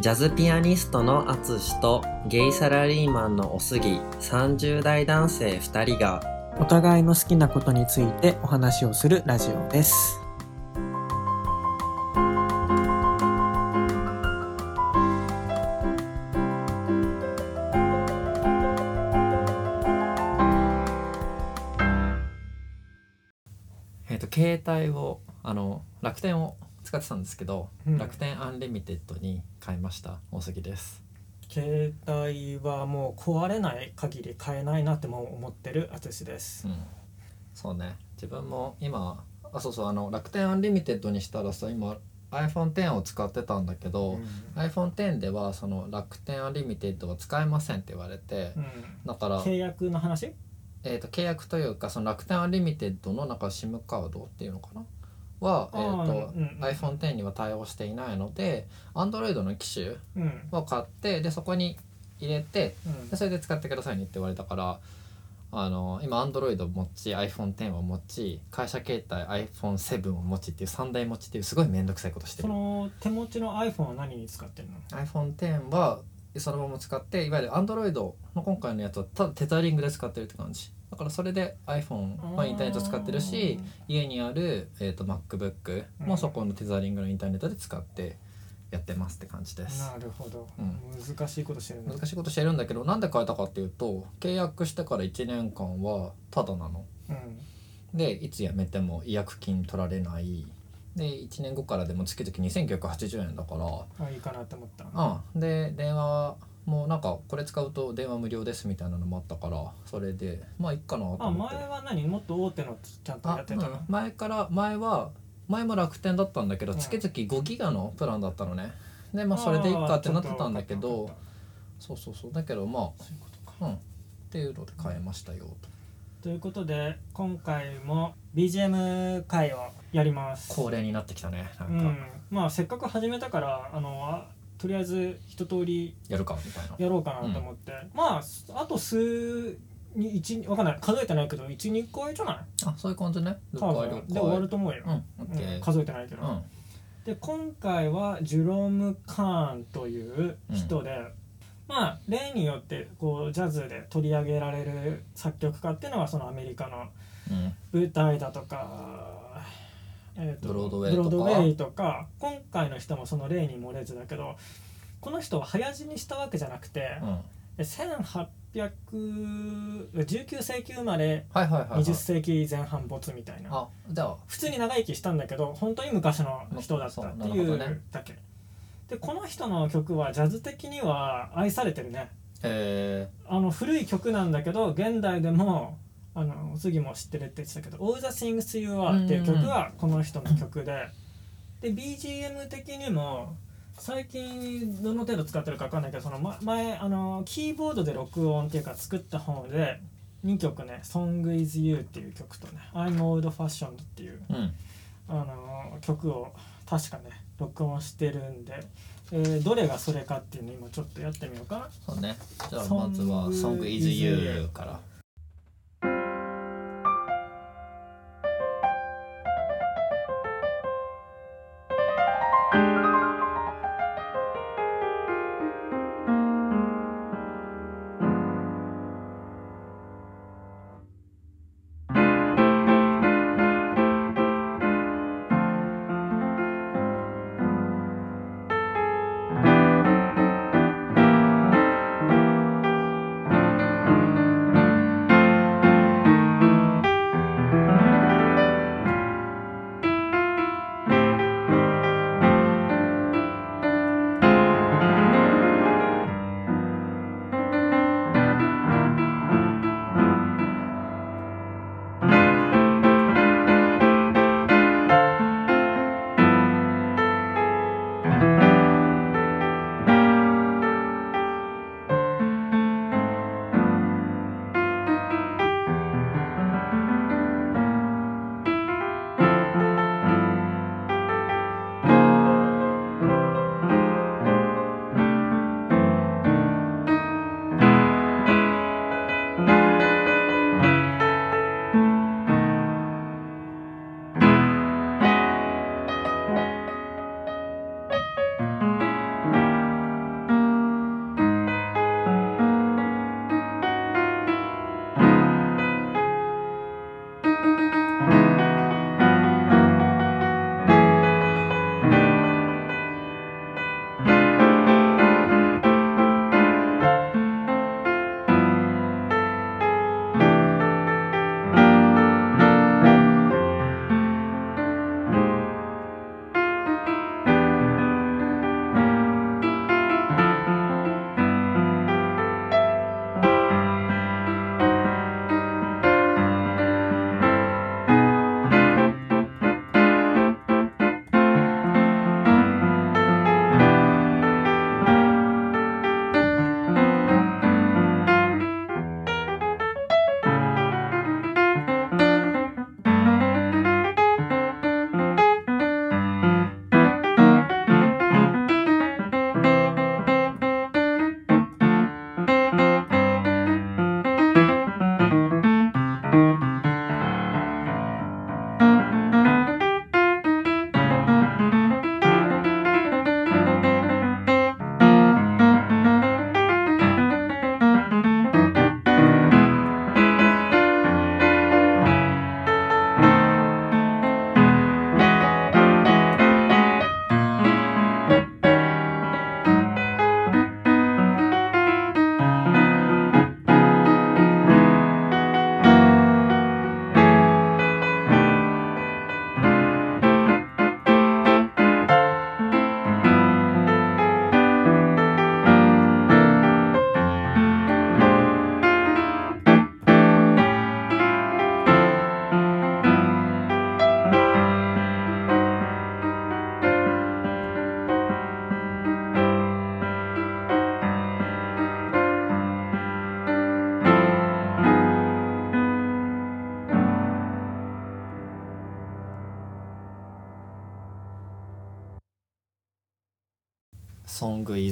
ジャズピアニストのアツシとゲイサラリーマンのおすぎ30代男性2人がお互いの好きなことについてお話をするラジオです。えっ、と携帯をあの楽天を使ってたんですけど、うん。楽天 Unlimited に変えました。大杉です。携帯はもう壊れない限り変えないなっても思ってるあつしです。う。ん。そうね。自分も今あそうそうあの楽天 Unlimited にしたらさ今 iPhone10 を使ってたんだけど、iPhone10 ではその楽天 Unlimited は使えませんって言われて、うん。だから、契約の話？えー、と契約というかその楽天 Unlimited のなんか SIM カードっていうのかな？は、えーとうんうん。iPhone10 には対応していないので Android の機種うん。を買ってでそこに入れてうん。でそれで使ってくださいねって言われたからあの今 Android を持ち iPhone10 を持ち会社携帯 iPhone7 を持ちっていう3台持ちっていうすごい面倒くさいことしてそるの手持ちの iPhone は何に使ってるの？iPhone10 はそのまま使っていわゆる Android の今回のやつはただテザリングで使ってるって感じ。だからそれで iPhone はインターネット使ってるし家にある、えー、と MacBook もそこのテザリングのインターネットで使ってやってますって感じです。なるほど、う難しいことしてるね。難しいことしてるんだけどなんで変えたかっていうと契約してから1年間はタダなの。うん。でいつ辞めても違約金取られないで1年後からでも月々2980円だから。あいいかなって思ったうん、で電話もなんかこれ使うと電話無料ですみたいなのもあったからそれでまあいっかなとあ思って。前は何？もっと大手のちゃんとやあってたの？うん。前から前は前も楽天だったんだけどうん。月々5ギガのプランだったのね。でまあそれでいっかってなってたんだけどそうそうそう。だけどまそういうことか。あうん。っていうので買いましたよとということで今回も BGM 会をやります。恒例になってきたねなか。うん。んまあせっかく始めたからあのあとりあえず一通りやるかみたいな。やろうかなと思って、まああと数に一わかんない。数えてないけど12回じゃない？あそういう感じね。多分で終わると思うよ、うんオッケうんー。数えてないけど、うん。で今回はジュローム・カーンという人で、まあ例によってこうジャズで取り上げられる作曲家っていうのはそのアメリカのうん。舞台だとか、えーとブロードウェイとか。ブロードウェイとか今回の人もその例に漏れずだけどこの人は早死にしたわけじゃなくて、うん。1819世紀生まれはいはいはいはい。20世紀前半没みたいな。普通に長生きしたんだけど本当に昔の人だったっていうだけでこの人の曲はジャズ的には愛されてるね。えあの古い曲なんだけど現代でもあの次も知ってるって言ってたけど「All the Things You Are」っていう曲はこの人の曲でで BGM 的にも最近どの程度使ってるか分かんないけどそのま前あのキーボードで録音っていうか作った方で2曲ね「Song is You」っていう曲とね「I'm Old Fashioned」っていうー、うん。あの曲を確かね録音してるんで、えーどれがそれかっていうの今ちょっとやってみようかな。そうね。じゃあまずは「Song is You」から「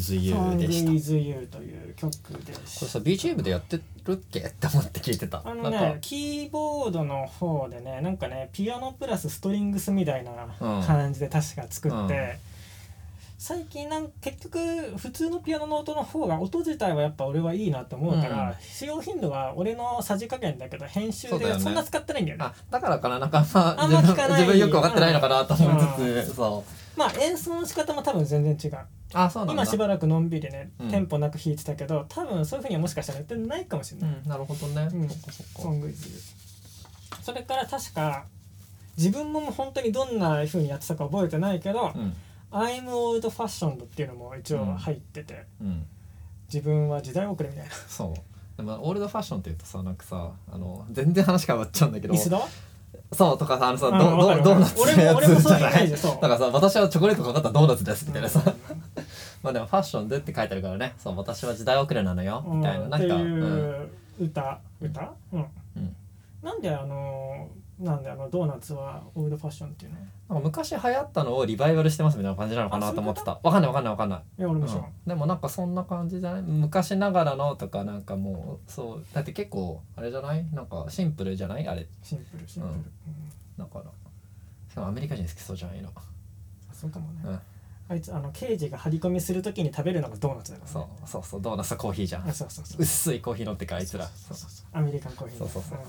is「You で Song した。こ is You」という曲でれしさ BGM でやってるっけ？って思って聞いてた。あのねキーボードの方でねなんかねピアノプラスストリングスみたいなうん。感じで確か作って、うん最近なん結局普通のピアノの音の方が音自体はやっぱ俺はいいなと思うから、うん。使用頻度は俺のさじ加減だけど編集でそんな使ってないんだよね。あだからかななんかあんま聞かない。分自分よく分かってないのかなと思いつつ、うそう。まあ演奏の仕方も多分全然違う。あそうなんだ。今しばらくのんびりね、うん。テンポなく弾いてたけど多分そういうふうにはもしかしたらやってないかもしれない、うんなるほどね、うん。そっかそっか。ソングイズユーそれから確か自分も本当にどんな風にやってたか覚えてないけどうん「I'm old fashioned」っていうのも一応入ってて、うん。自分は時代遅れみたいな。そう。でもオールドファッションって言うとさなんかさあの全然話変わっちゃうんだけど。椅子だ？そうとかさあのさ、うんドわかる。ドドーナツ俺ものやつ俺もそういうイじゃなージそう。だからさ私はチョコレートかかったドーナツですみたいなさ、うまあでもファッションでって書いてあるからね。そう私は時代遅れなのよ。ん。みたいななんか、っていうんう歌。歌？うん。うん。なんであのなんであのドーナツはオールドファッションっていうの？なんか昔流行ったのをリバイバルしてますみたいな感じなのかなと思ってた。わかんないわかんないわかんない、いや俺も知らん、うん。でもなんかそんな感じじゃない？昔ながらのとかなんかもうそうだって結構あれじゃない？なんかシンプルじゃない？あれ。シンプルシンプル、うん。うん。だから。しかもアメリカ人好きそうじゃんいいの。あそうかもね、うん。あいつあの刑事が張り込みするときに食べるのがドーナツだから、ね、そうそうそう。ドーナツとコーヒーじゃん。あそうそうそう。薄いコーヒー飲ってかあいつら。そうそうそうアメリカンコーヒー。そうそうそうん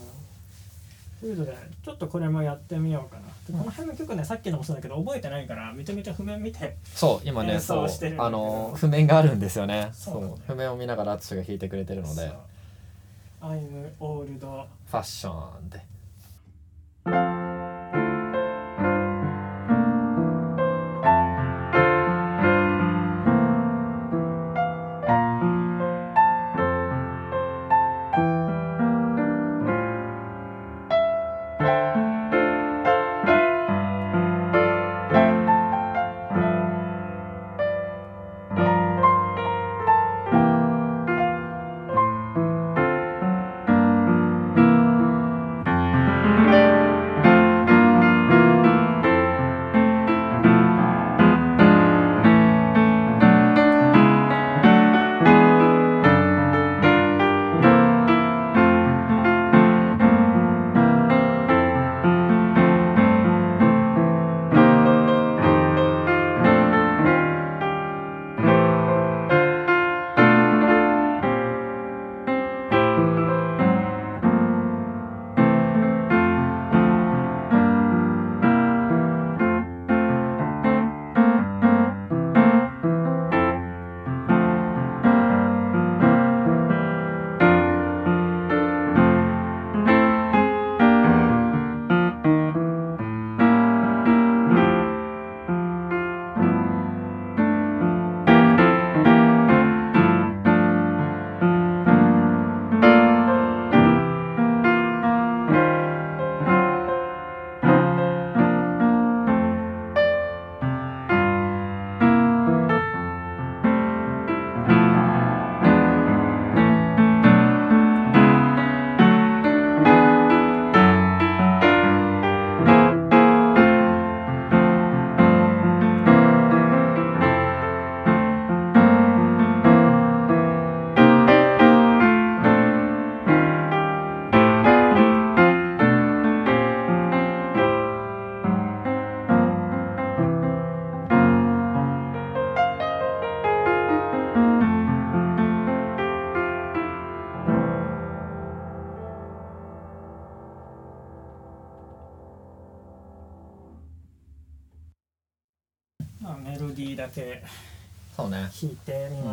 ということでちょっとこれもやってみようかな。でこの辺の曲ねさっきのもそうだけど覚えてないからめちゃめちゃ譜面見て。そう今ね演そうあの譜面があるんですよね。そうう譜面を見ながら淳が弾いてくれてるので。I'm old ファッションで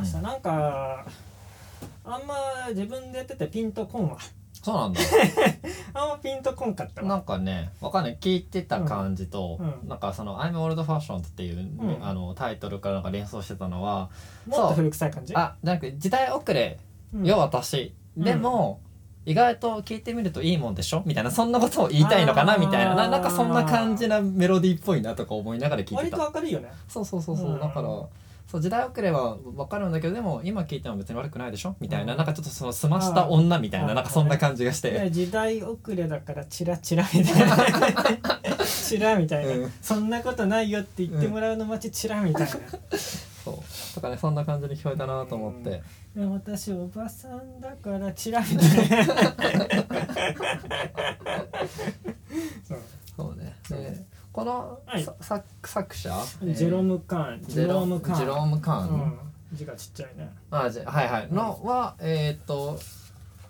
した、うんなんかあんま自分でやっててピンとこんわ。そうなんだ。あんまピンとこんかったわ。なんかねわかんない。聞いてた感じと、うん。うんなんかその「I'm Old Fashioned」っていう、ん。あのタイトルからなんか連想してたのはもっと古臭い感じ？あなんか時代遅れ。うん。よ私、うん。でも、意外と聞いてみるといいもんでしょ？みたいなそんなことを言いたいのかな？みたいな。ななんかそんな感じなメロディーっぽいなとか思いながら聞いて割たと明るいよね。そうそうそうそう、うん。だからそう時代遅れは分かるんだけどでも今聞いても別に悪くないでしょ？みたいな、うん。なんかちょっとその澄ました女みたいななんかそんな感じがして、で時代遅れだからチラチラみたいな。チラみたいな、うんそんなことないよって言ってもらうの待ちチラみたいな、そそう。とかねそんな感じに聞こえたなと思って。でも私おばさんだからチラ見て そう。そうね。でこの、はい。さ作作者？ジェロム・カーン。ジェロムカーン。ジェロムカーン、うん、字がちっちゃいね。あじゃはいはい。のはえっ、と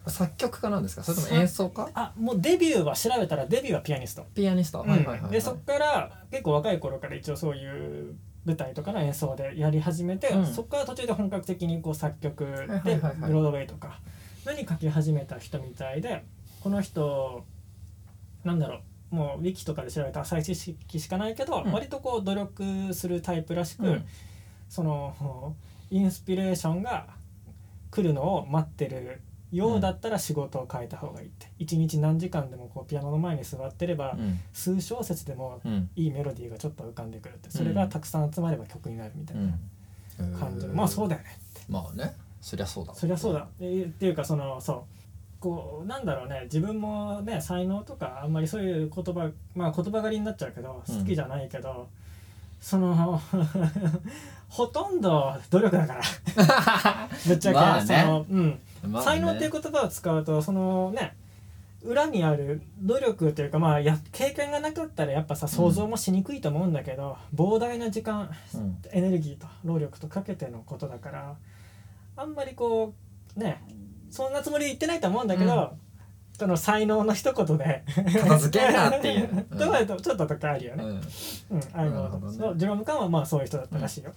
作曲家なんですか？それとも演奏家？あもうデビューは調べたらデビューはピアニスト、ピアニスト、うん。はいはいはいはい。でそっから結構若い頃から一応そういう舞台とかの演奏でやり始めて、うん。そこから途中で本格的にこう作曲はいではいはいはい。ブロードウェイとか何書き始めた人みたいでこの人なんだろうもうウィキとかで調べた浅い知識しかないけど、うん。割とこう努力するタイプらしく、うん。そのインスピレーションが来るのを待ってるようだったら仕事を変えた方がいいって。一日何時間でもこうピアノの前に座ってれば、うん。数小節でもうん。いいメロディーがちょっと浮かんでくるって。それがたくさん集まれば曲になるみたいなうん。感じで、まあそうだよね。まあね。そりゃそうだそりゃそうだ。えっていうかそのそうこうなんだろうね自分もね才能とかあんまりそういう言葉まあ言葉狩りになっちゃうけどうん。好きじゃないけど、その ほとんど努力だから。ぶっちゃけ、まあね。そのうん。まあね。才能っていう言葉を使うとそのね裏にある努力というかまあや経験がなかったらやっぱさ想像もしにくいと思うんだけど、膨大な時間うん。エネルギーと労力とかけてのことだからあんまりこうねそんなつもりで言ってないと思うんだけど、うん。その才能の一言で 片付けんなっていう。うんとかとちょっととかあるよね。うん。うん、あのそうジェロムカンはまあそういう人だったらしいよ。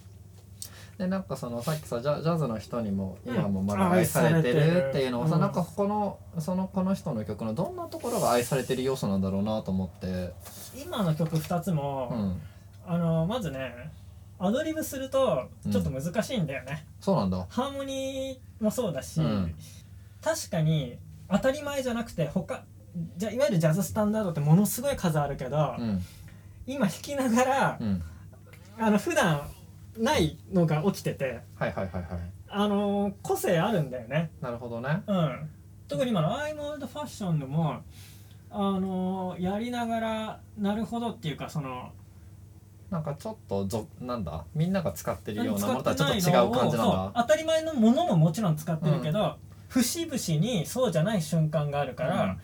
でなんかそのさっきさジャジャズの人にもうん今もまだ愛されてるっていうのはさ、うん。なんかこのそのこの人の曲のどんなところが愛されてる要素なんだろうなと思って、今の曲2つも、うん、あのまずねアドリブするとちょっと難しいんだよね。そうなんだ。ハーモニーもそうだし、うん確かに当たり前じゃなくて他じゃいわゆるジャズスタンダードってものすごい数あるけど、うん。今弾きながら、うん。あの普段ないのが起きててはいはいはいはい。あの個性あるんだよね。なるほどね。うん、特に今の「I'm Old Fashion」でもあのやりながらなるほどっていうかそのなんかちょっとぞなんだ？みんなが使ってるようなものとはち使ょっと違う感じなんだ。当たり前のものももちろん使ってるけど、節々にそうじゃない瞬間があるから、うん。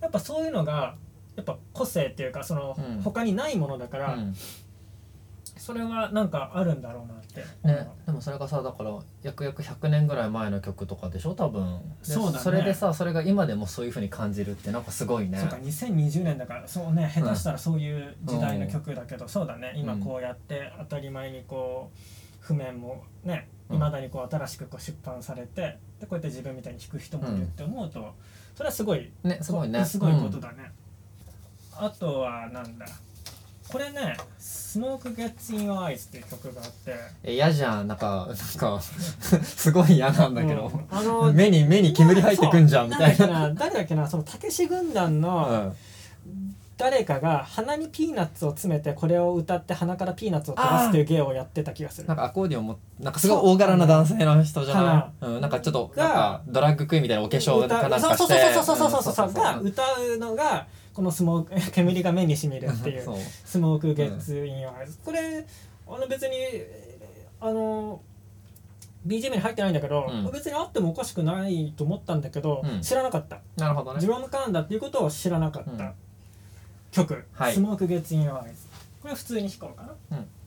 やっぱそういうのがやっぱ個性っていうかその、うん。他にないものだから、うん。それはなんかあるんだろうなって。ね、でもそれがさだから約約100年ぐらい前の曲とかでしょ？多分。でそうだね。それでさそれが今でもそういうふうに感じるってなんかすごいね。そうか2020年だからそうね下手したらそういう時代の曲だけど、そうだね。今うんこうやって当たり前にこう譜面もねうんいまだにこう新しくこう出版されてでこうやって自分みたいに弾く人もいるって思うと、それはすごいねすごいね。すごいことだね、あとはなんだ。これね「Smoke Gets in Your Eyes」っていう曲があって。え嫌じゃん。なんかなんか すごい嫌なんだけど、うん。あの目に目に煙入ってくんじゃんみたいな。誰だっけなそのたけし軍団の、誰かが鼻にピーナッツを詰めてこれを歌って鼻からピーナッツを飛ばすっていう芸をやってた気がする。なんかアコーディオンもなんかすごい大柄な男性の人じゃない、うん、なんかちょっとがなんかドラッグクイーンみたいなお化粧かなんかそうしてそうそうそうそうそうそううんが歌うのがこのスモーク煙が目にしみるっていうそう「スモークゲッツインアイズ」これあの別にあの BGM に入ってないんだけど、うん別にあってもおかしくないと思ったんだけど、うん知らなかったなるほどねジローム・カーンだっていうことを知らなかった、うん曲「はい。スモーク・ゲッツ・イン・アイズ」これは普通に弾こうかな。うん「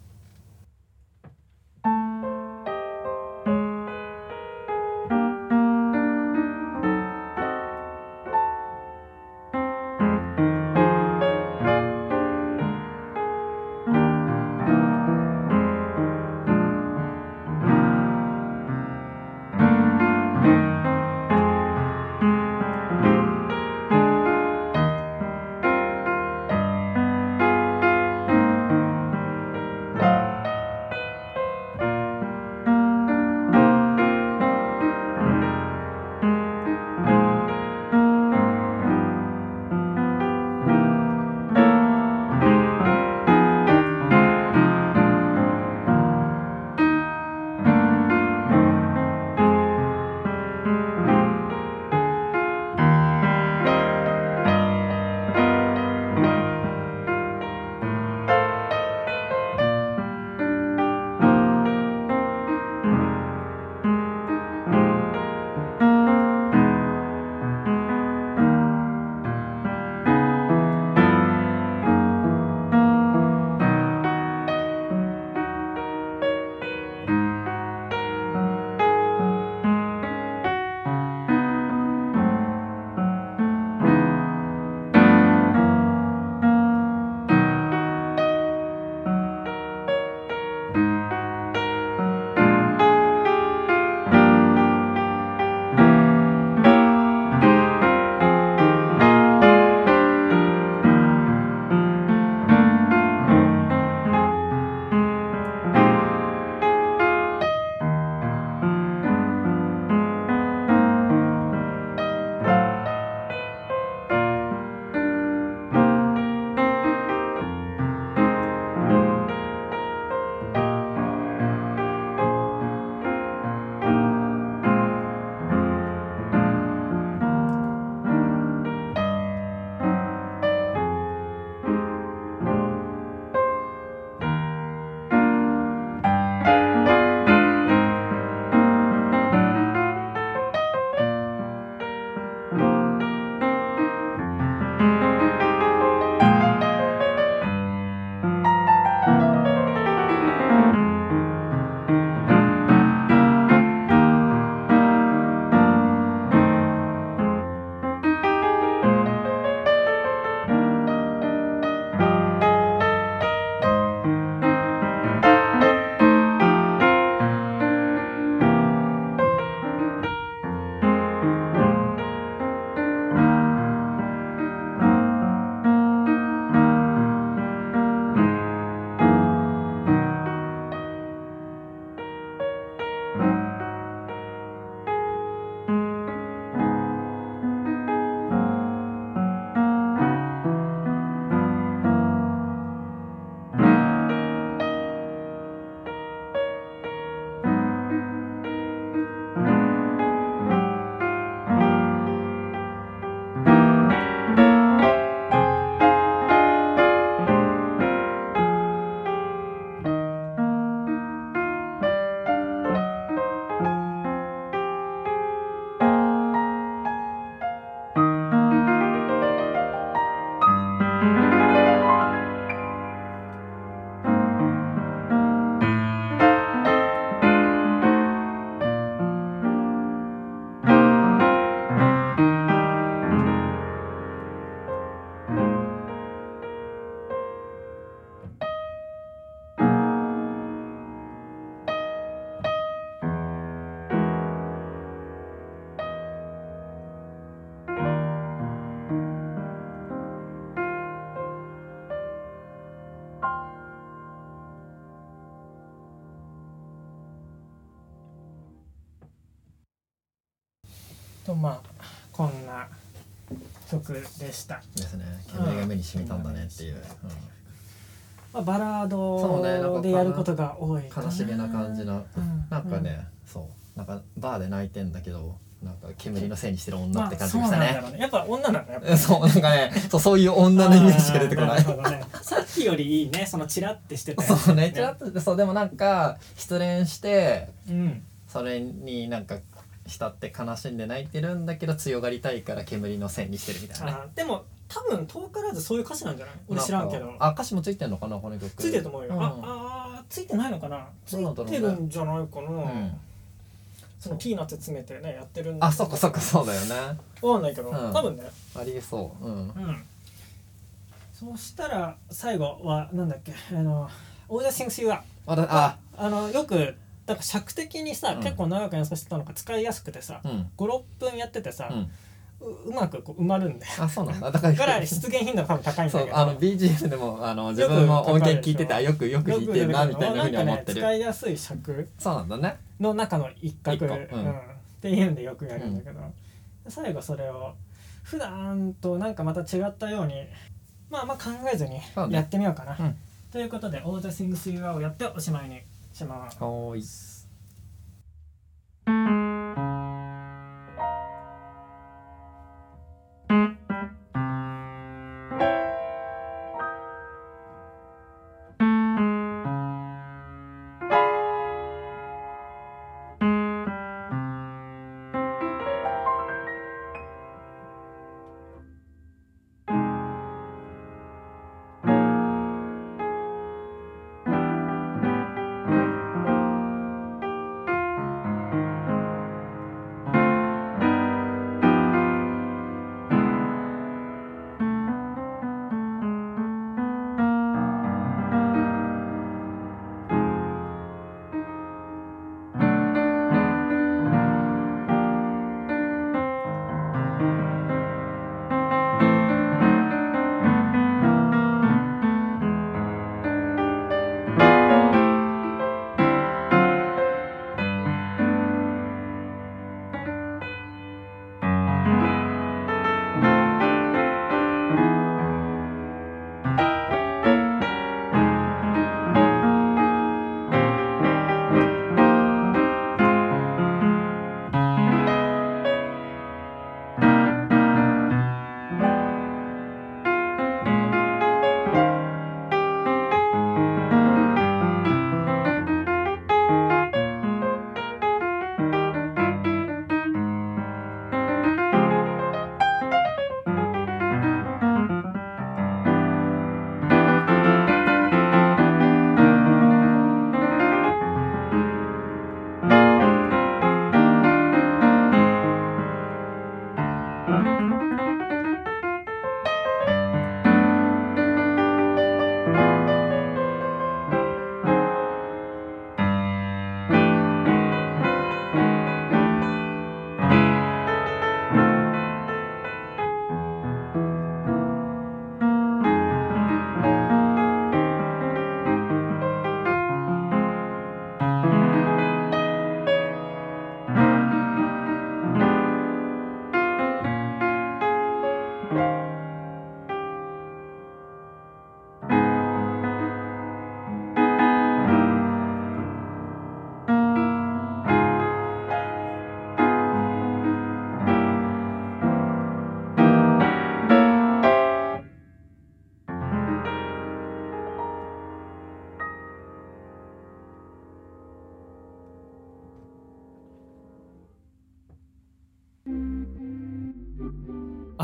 曲でした、ですね。煙が目に染みたんだねっていう、まあ、バラードでやることが多いかうん悲しげな感じのうん。なんかね、そう。なんかバーで泣いてんだけどなんか煙のせいにしてる女まあって感じそうがしたね。なんだろうね。やっぱ女なのやっぱ。うんそうなんかねそうそういう女のイメージが出てこない。ねさっきよりいいねそのチラってしててそうねちらっとそうでもなんか失恋してうんそれになんか浸って悲しんで泣いてるんだけど強がりたいから煙のせいにしてるみたいな。ねあーでも多分遠からずそういう歌詞なんじゃない？俺知らんけど。あ歌詞もついてんのかなこの曲。ついてると思うよ、ん。ああーついてないのかな？つどうなんだろうね。いてるんじゃないかな、うん。そのピーナッツ詰めてねやってるんあそっかそっかそうだよね。わかんないけど、うん。多分ね。ありえそう。うん。うん。そしたら最後はなんだっけ？あの「 All the Things You Are あだあ」あのよくだから尺的にさ、うん。結構長く演奏してたのが使いやすくてさ、うん。56分やっててさ、うん。ううまくこう埋まるんだよ。あそうなんだ。だからだから出現頻度が多分高いんだけど。そうあの BGM でもあの自分も音源聞いててあよくよく弾いてるなみたいなふうに思ってなんかね、る使いやすい尺。そうなんだね。の中の一角一個。うん。っていうんでよくやるんだけど、最後それを普段となんかまた違ったようにまあまあ考えずにそうね。やってみようかな。うん。ということで「オーダーシングス・ユア」をやっておしまいにします。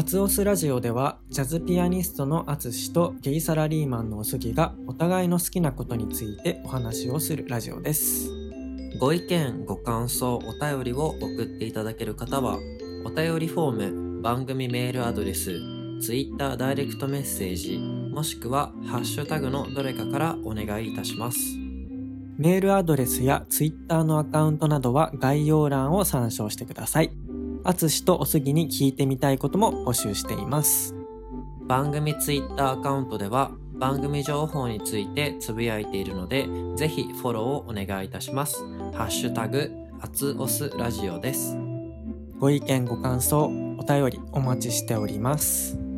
ツオスラジオではジャズピアニストのアツシとゲイサラリーマンのおすぎがお互いの好きなことについてお話をするラジオですご意見、ご感想、お便りを送っていただける方は、お便りフォーム、番組メールアドレス、Twitter ダイレクトメッセージ、もしくはハッシュタグのどれかからお願いいたします。メールアドレスやツイッターのアカウントなどは概要欄を参照してくださいアツシとおすぎに聞いてみたいことも募集しています番組 Twitter アカウントでは、番組情報についてつぶやいているので、ぜひフォローをお願いいたします。ハッシュタグ、アツオスラジオです。ご意見ご感想お便りお待ちしております